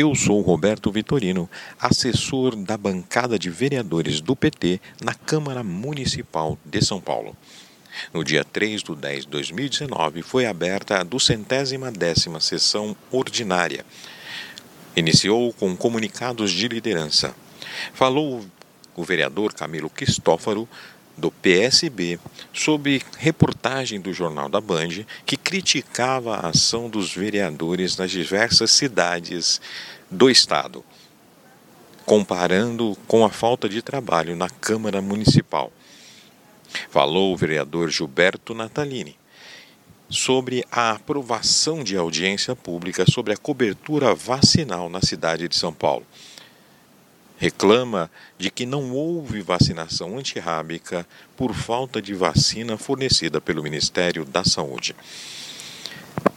Eu sou Roberto Vitorino, assessor da bancada de vereadores do PT na Câmara Municipal de São Paulo. No dia 3 de 10 de 2019 foi aberta a duzentésima décima sessão ordinária. Iniciou com comunicados de liderança. Falou o vereador Camilo Cristófaro do PSB sobre reportagem do Jornal da Band que criticava a ação dos vereadores nas diversas cidades do estado, comparando com a falta de trabalho na Câmara Municipal. Falou o vereador Gilberto Natalini sobre a aprovação de audiência pública sobre a cobertura vacinal na cidade de São Paulo reclama de que não houve vacinação antirrábica por falta de vacina fornecida pelo Ministério da Saúde.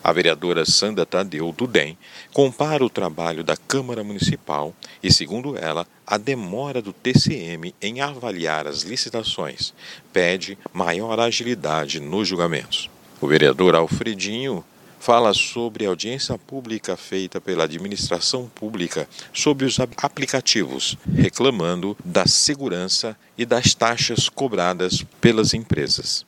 A vereadora Sandra Tadeu, do DEM, compara o trabalho da Câmara Municipal e, segundo ela, a demora do TCM em avaliar as licitações pede maior agilidade nos julgamentos. O vereador Alfredinho fala sobre a audiência pública feita pela administração pública sobre os aplicativos, reclamando da segurança e das taxas cobradas pelas empresas.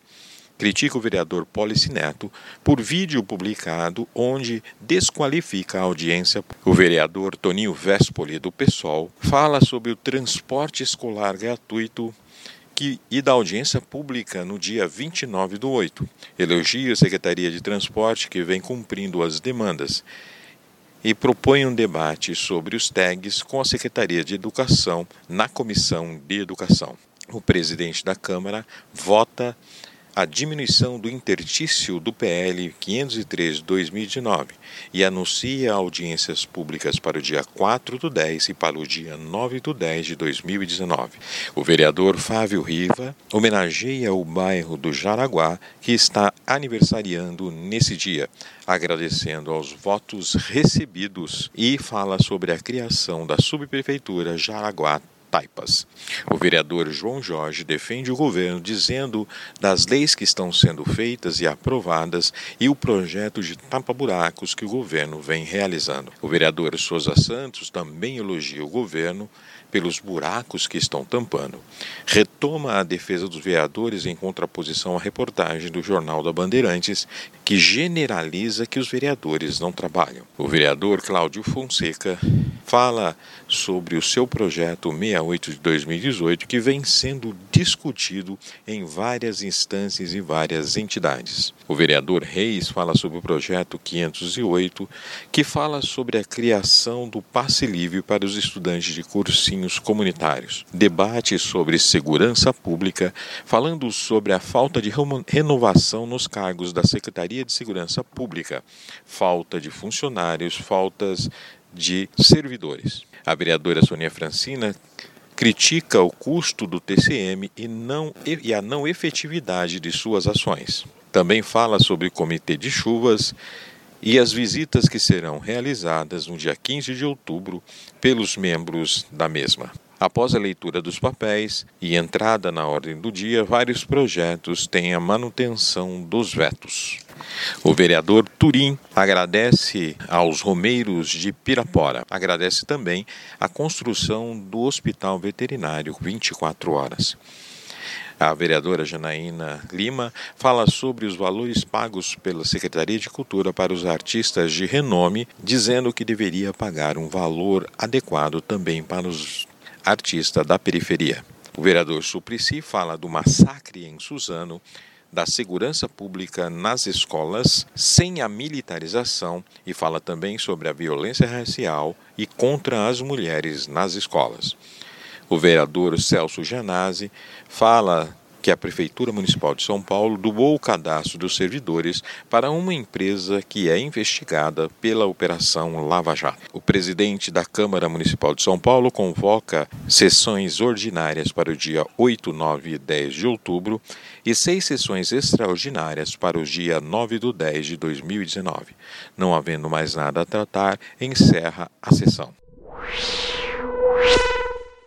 Critica o vereador Policineto por vídeo publicado onde desqualifica a audiência. O vereador Toninho Vespoli, do PSOL, fala sobre o transporte escolar gratuito que, e da audiência pública no dia 29 do 8. Elogia a Secretaria de Transporte, que vem cumprindo as demandas, e propõe um debate sobre os tags com a Secretaria de Educação na Comissão de Educação. O presidente da Câmara vota a diminuição do intertício do PL 503-2019 e anuncia audiências públicas para o dia 4 do 10 e para o dia 9 do 10 de 2019. O vereador Fábio Riva homenageia o bairro do Jaraguá, que está aniversariando nesse dia, agradecendo aos votos recebidos e fala sobre a criação da subprefeitura Jaraguá taipas. O vereador João Jorge defende o governo dizendo das leis que estão sendo feitas e aprovadas e o projeto de tapa-buracos que o governo vem realizando. O vereador Souza Santos também elogia o governo pelos buracos que estão tampando. Retoma a defesa dos vereadores em contraposição à reportagem do Jornal da Bandeirantes, que generaliza que os vereadores não trabalham. O vereador Cláudio Fonseca fala sobre o seu projeto 68 de 2018, que vem sendo discutido em várias instâncias e várias entidades. O vereador Reis fala sobre o projeto 508, que fala sobre a criação do passe livre para os estudantes de cursinhos comunitários. Debate sobre segurança pública, falando sobre a falta de renovação nos cargos da Secretaria de Segurança Pública, falta de funcionários, faltas de servidores. A vereadora Sonia Francina critica o custo do TCM e, não, e a não efetividade de suas ações. Também fala sobre o comitê de chuvas e as visitas que serão realizadas no dia 15 de outubro pelos membros da mesma. Após a leitura dos papéis e entrada na ordem do dia, vários projetos têm a manutenção dos vetos. O vereador Turim agradece aos romeiros de Pirapora. Agradece também a construção do Hospital Veterinário 24 horas. A vereadora Janaína Lima fala sobre os valores pagos pela Secretaria de Cultura para os artistas de renome, dizendo que deveria pagar um valor adequado também para os artistas da periferia. O vereador Suplicy fala do massacre em Suzano da segurança pública nas escolas sem a militarização e fala também sobre a violência racial e contra as mulheres nas escolas. O vereador Celso Janazzi fala que a Prefeitura Municipal de São Paulo doou o cadastro dos servidores para uma empresa que é investigada pela Operação Lava Jato. O presidente da Câmara Municipal de São Paulo convoca sessões ordinárias para o dia 8, 9 e 10 de outubro e seis sessões extraordinárias para o dia 9 do 10 de 2019. Não havendo mais nada a tratar, encerra a sessão.